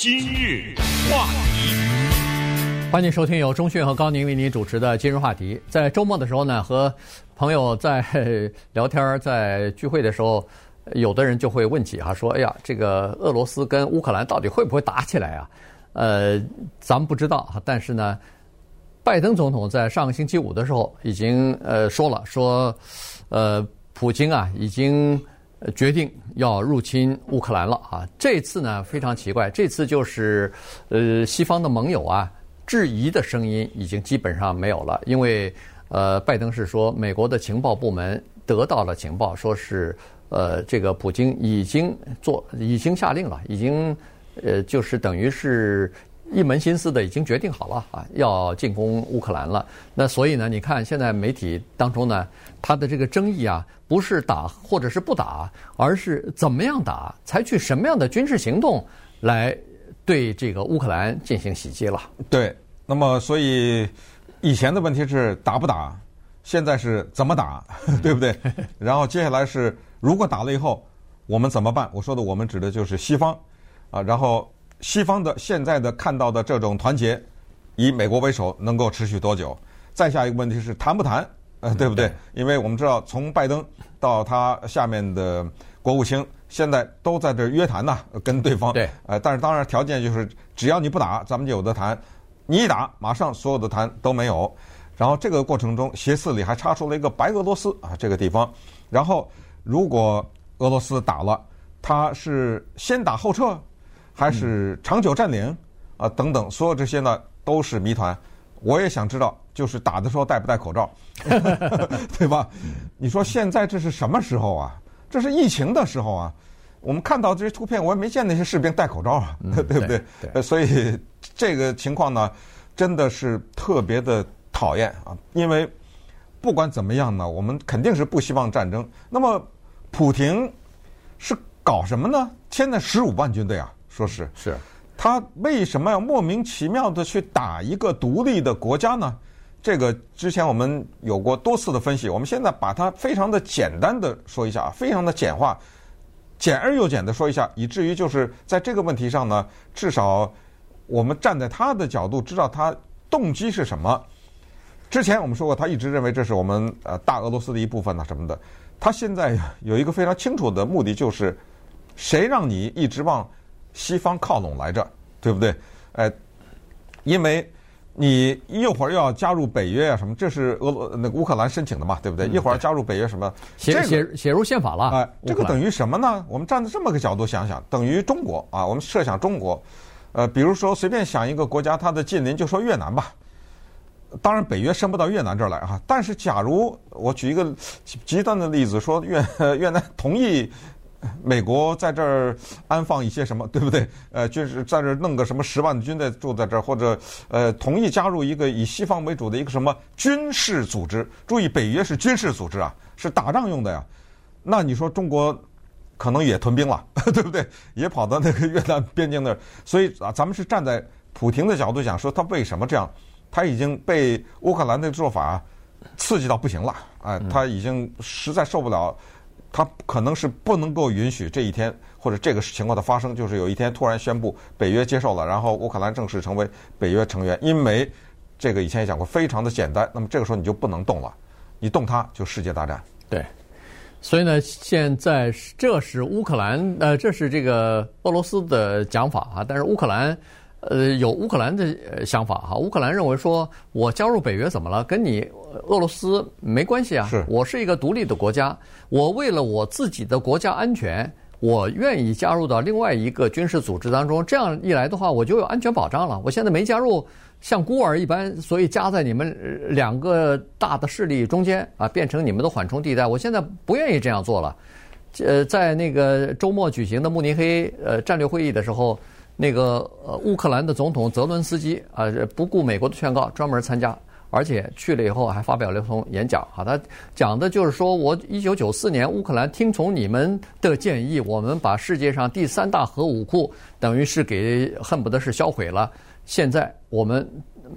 今日话题，欢迎收听由钟讯和高宁为您主持的今日话题。在周末的时候呢，和朋友在聊天，在聚会的时候，有的人就会问起哈，说：“哎呀，这个俄罗斯跟乌克兰到底会不会打起来啊？”呃，咱们不知道啊，但是呢，拜登总统在上个星期五的时候已经呃说了，说呃，普京啊已经。决定要入侵乌克兰了啊！这次呢非常奇怪，这次就是呃西方的盟友啊质疑的声音已经基本上没有了，因为呃拜登是说美国的情报部门得到了情报，说是呃这个普京已经做已经下令了，已经呃就是等于是。一门心思的已经决定好了啊，要进攻乌克兰了。那所以呢，你看现在媒体当中呢，他的这个争议啊，不是打或者是不打，而是怎么样打，采取什么样的军事行动来对这个乌克兰进行袭击了。对，那么所以以前的问题是打不打，现在是怎么打，对不对？然后接下来是如果打了以后我们怎么办？我说的我们指的就是西方啊，然后。西方的现在的看到的这种团结，以美国为首，能够持续多久？再下一个问题是谈不谈？呃，对不对？因为我们知道，从拜登到他下面的国务卿，现在都在这约谈呐，跟对方。对。呃，但是当然条件就是，只要你不打，咱们就有的谈；你一打，马上所有的谈都没有。然后这个过程中，斜刺里还插出了一个白俄罗斯啊这个地方。然后，如果俄罗斯打了，他是先打后撤？还是长久占领啊，等等，所有这些呢都是谜团。我也想知道，就是打的时候戴不戴口罩，对吧？你说现在这是什么时候啊？这是疫情的时候啊。我们看到这些图片，我也没见那些士兵戴口罩啊，对不对？对。所以这个情况呢，真的是特别的讨厌啊。因为不管怎么样呢，我们肯定是不希望战争。那么，普廷是搞什么呢？现在十五万军队啊。说是是，他为什么要莫名其妙的去打一个独立的国家呢？这个之前我们有过多次的分析，我们现在把它非常的简单的说一下啊，非常的简化，简而又简的说一下，以至于就是在这个问题上呢，至少我们站在他的角度，知道他动机是什么。之前我们说过，他一直认为这是我们呃大俄罗斯的一部分呐什么的。他现在有一个非常清楚的目的，就是谁让你一直往。西方靠拢来着，对不对？哎，因为你一会儿又要加入北约啊，什么？这是俄罗那个乌克兰申请的嘛，对不对？一会儿加入北约什么？写写写入宪法了。哎，这个等于什么呢？我们站在这么个角度想想，等于中国啊。我们设想中国，呃，比如说随便想一个国家，它的近邻就说越南吧。当然，北约伸不到越南这儿来啊。但是，假如我举一个极端的例子，说越越南同意。美国在这儿安放一些什么，对不对？呃，就是在这儿弄个什么十万的军队住在这儿，或者呃，同意加入一个以西方为主的一个什么军事组织。注意，北约是军事组织啊，是打仗用的呀。那你说中国可能也屯兵了，对不对？也跑到那个越南边境那儿。所以啊，咱们是站在普廷的角度讲，说他为什么这样？他已经被乌克兰的做法刺激到不行了，哎，他已经实在受不了。他可能是不能够允许这一天或者这个情况的发生，就是有一天突然宣布北约接受了，然后乌克兰正式成为北约成员。因为这个以前也讲过，非常的简单。那么这个时候你就不能动了，你动它就世界大战。对，所以呢，现在这是乌克兰呃，这是这个俄罗斯的讲法啊，但是乌克兰。呃，有乌克兰的想法哈，乌克兰认为说，我加入北约怎么了？跟你俄罗斯没关系啊。是，我是一个独立的国家，我为了我自己的国家安全，我愿意加入到另外一个军事组织当中。这样一来的话，我就有安全保障了。我现在没加入，像孤儿一般，所以夹在你们两个大的势力中间啊，变成你们的缓冲地带。我现在不愿意这样做了。呃，在那个周末举行的慕尼黑呃战略会议的时候。那个呃，乌克兰的总统泽伦斯基啊，不顾美国的劝告，专门参加，而且去了以后还发表了一通演讲。哈，他讲的就是说，我一九九四年乌克兰听从你们的建议，我们把世界上第三大核武库等于是给恨不得是销毁了。现在我们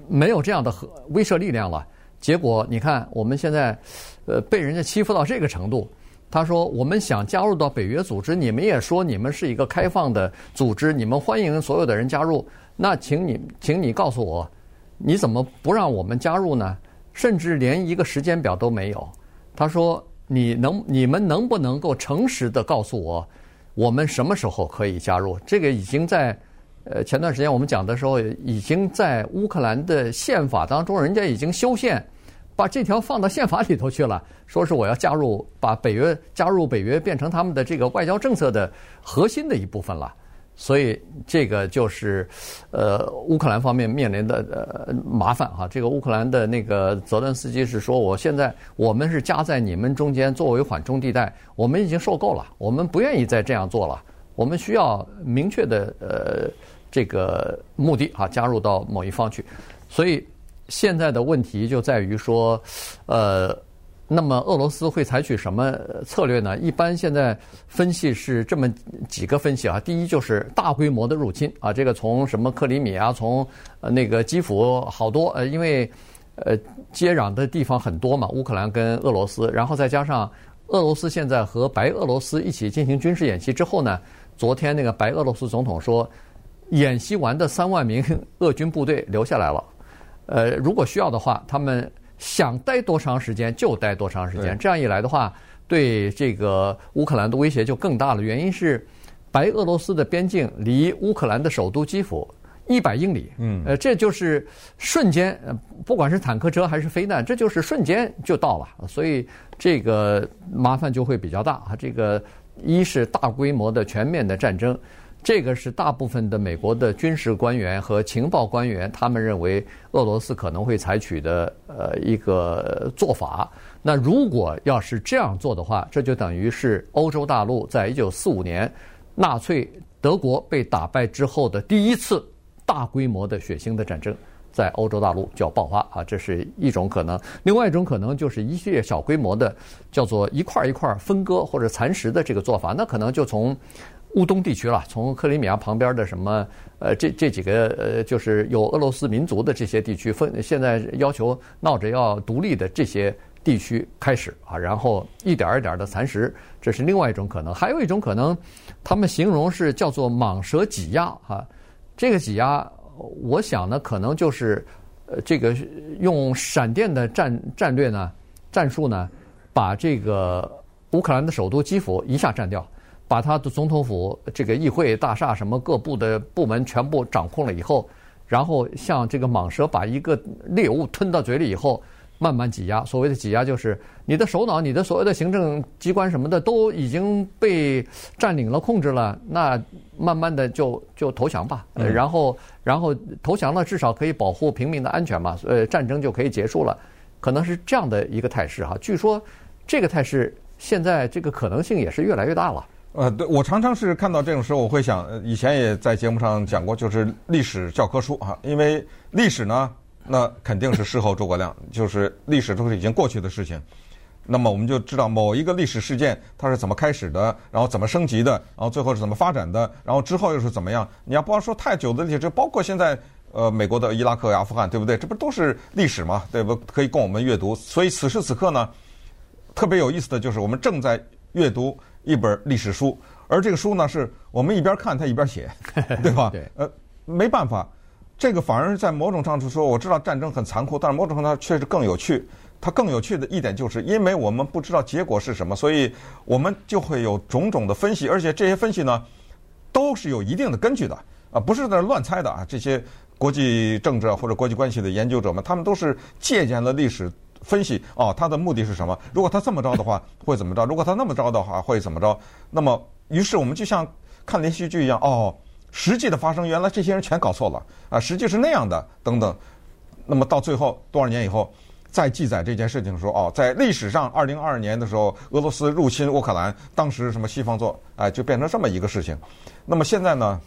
没有这样的核威慑力量了。结果你看，我们现在呃被人家欺负到这个程度。他说：“我们想加入到北约组织，你们也说你们是一个开放的组织，你们欢迎所有的人加入。那请你，请你告诉我，你怎么不让我们加入呢？甚至连一个时间表都没有。”他说：“你能，你们能不能够诚实的告诉我，我们什么时候可以加入？这个已经在，呃，前段时间我们讲的时候，已经在乌克兰的宪法当中，人家已经修宪。”把这条放到宪法里头去了，说是我要加入，把北约加入北约变成他们的这个外交政策的核心的一部分了，所以这个就是呃乌克兰方面面临的呃麻烦哈。这个乌克兰的那个泽伦斯基是说，我现在我们是夹在你们中间作为缓冲地带，我们已经受够了，我们不愿意再这样做了，我们需要明确的呃这个目的啊，加入到某一方去，所以。现在的问题就在于说，呃，那么俄罗斯会采取什么策略呢？一般现在分析是这么几个分析啊。第一就是大规模的入侵啊，这个从什么克里米亚，从那个基辅好多呃，因为呃接壤的地方很多嘛，乌克兰跟俄罗斯，然后再加上俄罗斯现在和白俄罗斯一起进行军事演习之后呢，昨天那个白俄罗斯总统说，演习完的三万名俄军部队留下来了。呃，如果需要的话，他们想待多长时间就待多长时间。这样一来的话，对这个乌克兰的威胁就更大了。原因是，白俄罗斯的边境离乌克兰的首都基辅一百英里。嗯，呃，这就是瞬间，不管是坦克车还是飞弹，这就是瞬间就到了。所以这个麻烦就会比较大啊。这个一是大规模的全面的战争。这个是大部分的美国的军事官员和情报官员，他们认为俄罗斯可能会采取的呃一个做法。那如果要是这样做的话，这就等于是欧洲大陆在一九四五年纳粹德国被打败之后的第一次大规模的血腥的战争，在欧洲大陆就要爆发啊，这是一种可能。另外一种可能就是一系列小规模的叫做一块一块分割或者蚕食的这个做法，那可能就从。乌东地区了，从克里米亚旁边的什么呃，这这几个呃，就是有俄罗斯民族的这些地区分，现在要求闹着要独立的这些地区开始啊，然后一点一点的蚕食，这是另外一种可能。还有一种可能，他们形容是叫做蟒蛇挤压啊，这个挤压，我想呢，可能就是呃，这个用闪电的战战略呢，战术呢，把这个乌克兰的首都基辅一下占掉。把他的总统府、这个议会大厦、什么各部的部门全部掌控了以后，然后像这个蟒蛇把一个猎物吞到嘴里以后，慢慢挤压。所谓的挤压，就是你的首脑、你的所有的行政机关什么的都已经被占领了、控制了，那慢慢的就就投降吧。嗯、然后，然后投降了，至少可以保护平民的安全嘛。呃，战争就可以结束了，可能是这样的一个态势哈。据说这个态势现在这个可能性也是越来越大了。呃，对，我常常是看到这种时候，我会想，以前也在节目上讲过，就是历史教科书啊，因为历史呢，那肯定是事后诸葛亮，就是历史都是已经过去的事情，那么我们就知道某一个历史事件它是怎么开始的，然后怎么升级的，然后最后是怎么发展的，然后之后又是怎么样。你要不要说太久的历史，这包括现在呃美国的伊拉克、阿富汗，对不对？这不都是历史吗？对不？可以供我们阅读。所以此时此刻呢，特别有意思的就是我们正在阅读。一本历史书，而这个书呢，是我们一边看它一边写，对吧？对。呃，没办法，这个反而在某种上度说，我知道战争很残酷，但是某种程度上确实更有趣。它更有趣的一点就是，因为我们不知道结果是什么，所以我们就会有种种的分析，而且这些分析呢，都是有一定的根据的啊，不是在那乱猜的啊。这些国际政治或者国际关系的研究者们，他们都是借鉴了历史。分析哦，他的目的是什么？如果他这么着的话，会怎么着？如果他那么着的话，会怎么着？那么，于是我们就像看连续剧一样，哦，实际的发生，原来这些人全搞错了啊，实际是那样的，等等。那么到最后多少年以后，再记载这件事情说，哦，在历史上，二零二二年的时候，俄罗斯入侵乌克兰，当时什么西方做，哎，就变成这么一个事情。那么现在呢，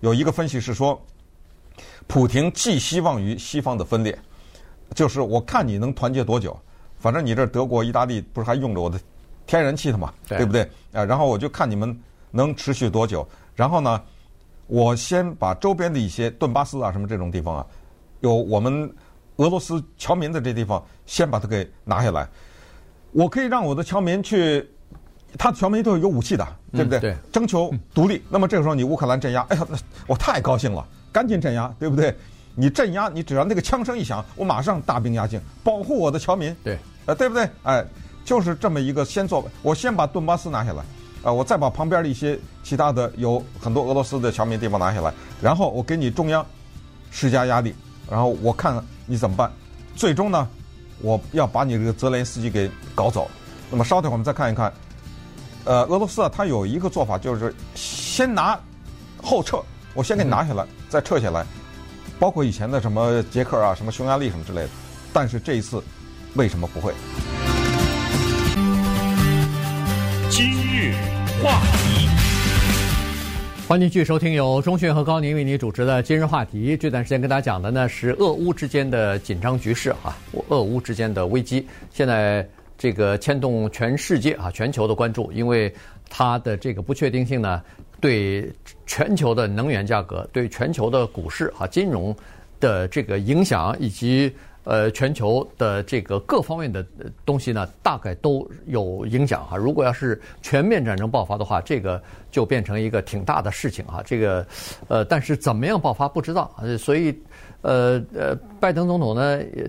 有一个分析是说，普廷寄希望于西方的分裂。就是我看你能团结多久，反正你这德国、意大利不是还用着我的天然气的嘛，对，对不对？啊，然后我就看你们能持续多久。然后呢，我先把周边的一些顿巴斯啊什么这种地方啊，有我们俄罗斯侨民的这地方，先把它给拿下来。我可以让我的侨民去他侨民都是有武器的，对不对？嗯对征求独立。那么这个时候你乌克兰镇压，哎呀，我太高兴了，赶紧镇压，对不对？你镇压，你只要那个枪声一响，我马上大兵压境，保护我的侨民。对，呃，对不对？哎，就是这么一个先做，我先把顿巴斯拿下来，啊，我再把旁边的一些其他的有很多俄罗斯的侨民地方拿下来，然后我给你中央施加压力，然后我看你怎么办。最终呢，我要把你这个泽连斯基给搞走。那么稍等，我们再看一看，呃，俄罗斯啊，它有一个做法，就是先拿后撤，我先给你拿下来，嗯、再撤下来。包括以前的什么捷克啊、什么匈牙利什么之类的，但是这一次为什么不会？今日话题，欢迎继续收听由钟迅和高宁为您主持的今日话题。这段时间跟大家讲的呢是俄乌之间的紧张局势啊，俄乌之间的危机，现在这个牵动全世界啊、全球的关注，因为它的这个不确定性呢。对全球的能源价格、对全球的股市啊、金融的这个影响，以及呃全球的这个各方面的东西呢，大概都有影响哈。如果要是全面战争爆发的话，这个就变成一个挺大的事情啊。这个呃，但是怎么样爆发不知道，所以呃呃，拜登总统呢，呃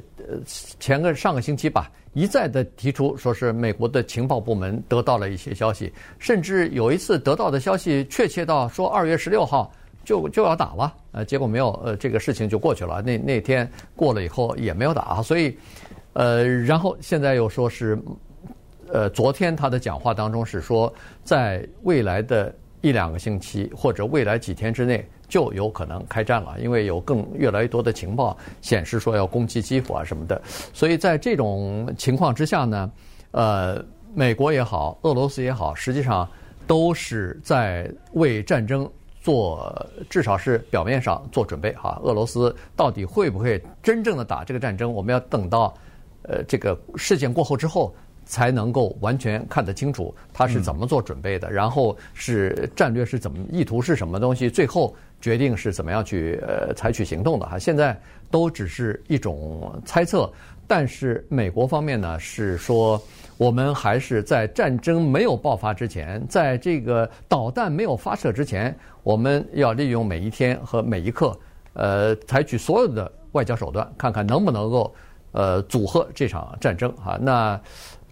前个上个星期吧。一再的提出说是美国的情报部门得到了一些消息，甚至有一次得到的消息确切到说二月十六号就就要打了，呃，结果没有，呃，这个事情就过去了。那那天过了以后也没有打，所以，呃，然后现在又说是，呃，昨天他的讲话当中是说，在未来的一两个星期或者未来几天之内。就有可能开战了，因为有更越来越多的情报显示说要攻击基辅啊什么的，所以在这种情况之下呢，呃，美国也好，俄罗斯也好，实际上都是在为战争做，至少是表面上做准备哈。俄罗斯到底会不会真正的打这个战争，我们要等到呃这个事件过后之后。才能够完全看得清楚他是怎么做准备的，然后是战略是怎么意图是什么东西，最后决定是怎么样去呃采取行动的哈。现在都只是一种猜测，但是美国方面呢是说，我们还是在战争没有爆发之前，在这个导弹没有发射之前，我们要利用每一天和每一刻，呃，采取所有的外交手段，看看能不能够呃阻吓这场战争哈。那。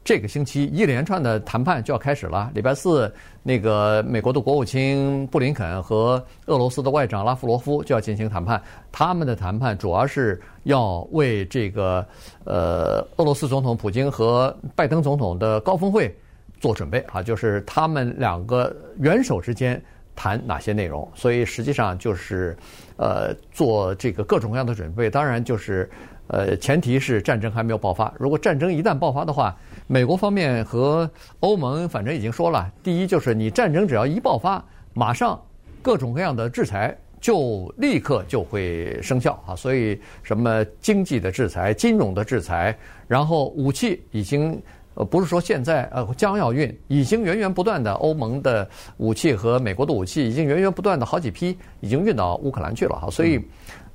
这个星期一连串的谈判就要开始了。礼拜四，那个美国的国务卿布林肯和俄罗斯的外长拉夫罗夫就要进行谈判。他们的谈判主要是要为这个呃俄罗斯总统普京和拜登总统的高峰会做准备啊，就是他们两个元首之间谈哪些内容。所以实际上就是呃做这个各种各样的准备。当然就是呃前提是战争还没有爆发。如果战争一旦爆发的话，美国方面和欧盟反正已经说了，第一就是你战争只要一爆发，马上各种各样的制裁就立刻就会生效啊！所以什么经济的制裁、金融的制裁，然后武器已经呃不是说现在呃将要运，已经源源不断的欧盟的武器和美国的武器已经源源不断的好几批已经运到乌克兰去了哈！所以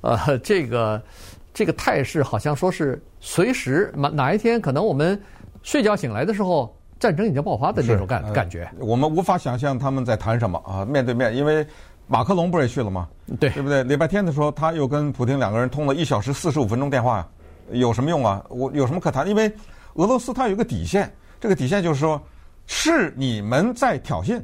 呃这个这个态势好像说是随时哪哪一天可能我们。睡觉醒来的时候，战争已经爆发的那种感、呃、感觉，我们无法想象他们在谈什么啊，面对面，因为马克龙不是也去了吗？对，对不对？礼拜天的时候，他又跟普京两个人通了一小时四十五分钟电话，有什么用啊？我有什么可谈？因为俄罗斯它有一个底线，这个底线就是说，是你们在挑衅，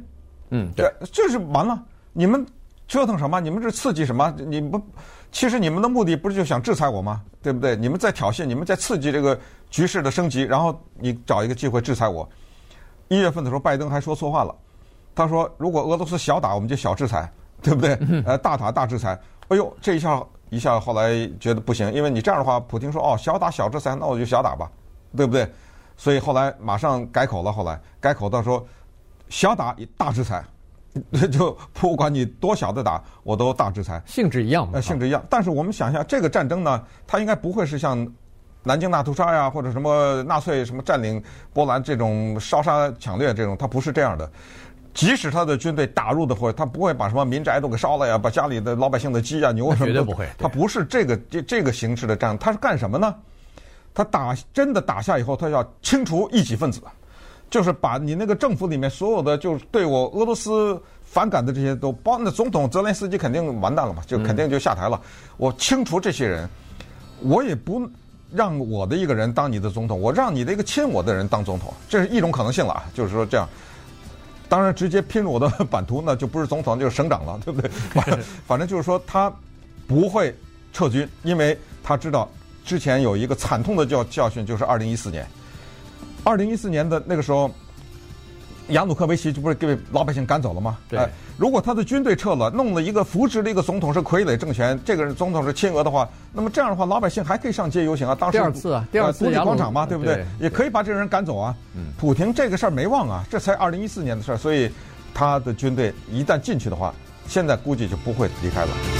嗯，对，就是完了，你们折腾什么？你们这刺激什么？你不。其实你们的目的不是就想制裁我吗？对不对？你们在挑衅，你们在刺激这个局势的升级，然后你找一个机会制裁我。一月份的时候，拜登还说错话了，他说如果俄罗斯小打，我们就小制裁，对不对？呃，大打大制裁。哎呦，这一下一下，后来觉得不行，因为你这样的话，普京说哦，小打小制裁，那我就小打吧，对不对？所以后来马上改口了，后来改口到说小打大制裁。就不管你多小的打，我都大制裁，性质一样嘛？呃，性质一样。但是我们想一下，这个战争呢，它应该不会是像南京大屠杀呀，或者什么纳粹什么占领波兰这种烧杀抢掠这种，它不是这样的。即使他的军队打入的话，他不会把什么民宅都给烧了呀，把家里的老百姓的鸡啊牛什么的，绝对不会。他不是这个这这个形式的战，他是干什么呢？他打真的打下以后，他要清除异己分子。就是把你那个政府里面所有的就是对我俄罗斯反感的这些都包，那总统泽连斯基肯定完蛋了嘛，就肯定就下台了。我清除这些人，我也不让我的一个人当你的总统，我让你的一个亲我的人当总统，这是一种可能性了啊。就是说这样，当然直接拼入我的版图，那就不是总统就是省长了，对不对？反正 反正就是说他不会撤军，因为他知道之前有一个惨痛的教教训，就是二零一四年。二零一四年的那个时候，亚努科维奇就不是给老百姓赶走了吗？对、呃。如果他的军队撤了，弄了一个扶植的一个总统是傀儡政权，这个人总统是亲俄的话，那么这样的话，老百姓还可以上街游行啊。当时第二次啊，第二次独立广场嘛，对不对？对也可以把这个人赶走啊。嗯。普廷这个事儿没忘啊，这才二零一四年的事儿，所以他的军队一旦进去的话，现在估计就不会离开了。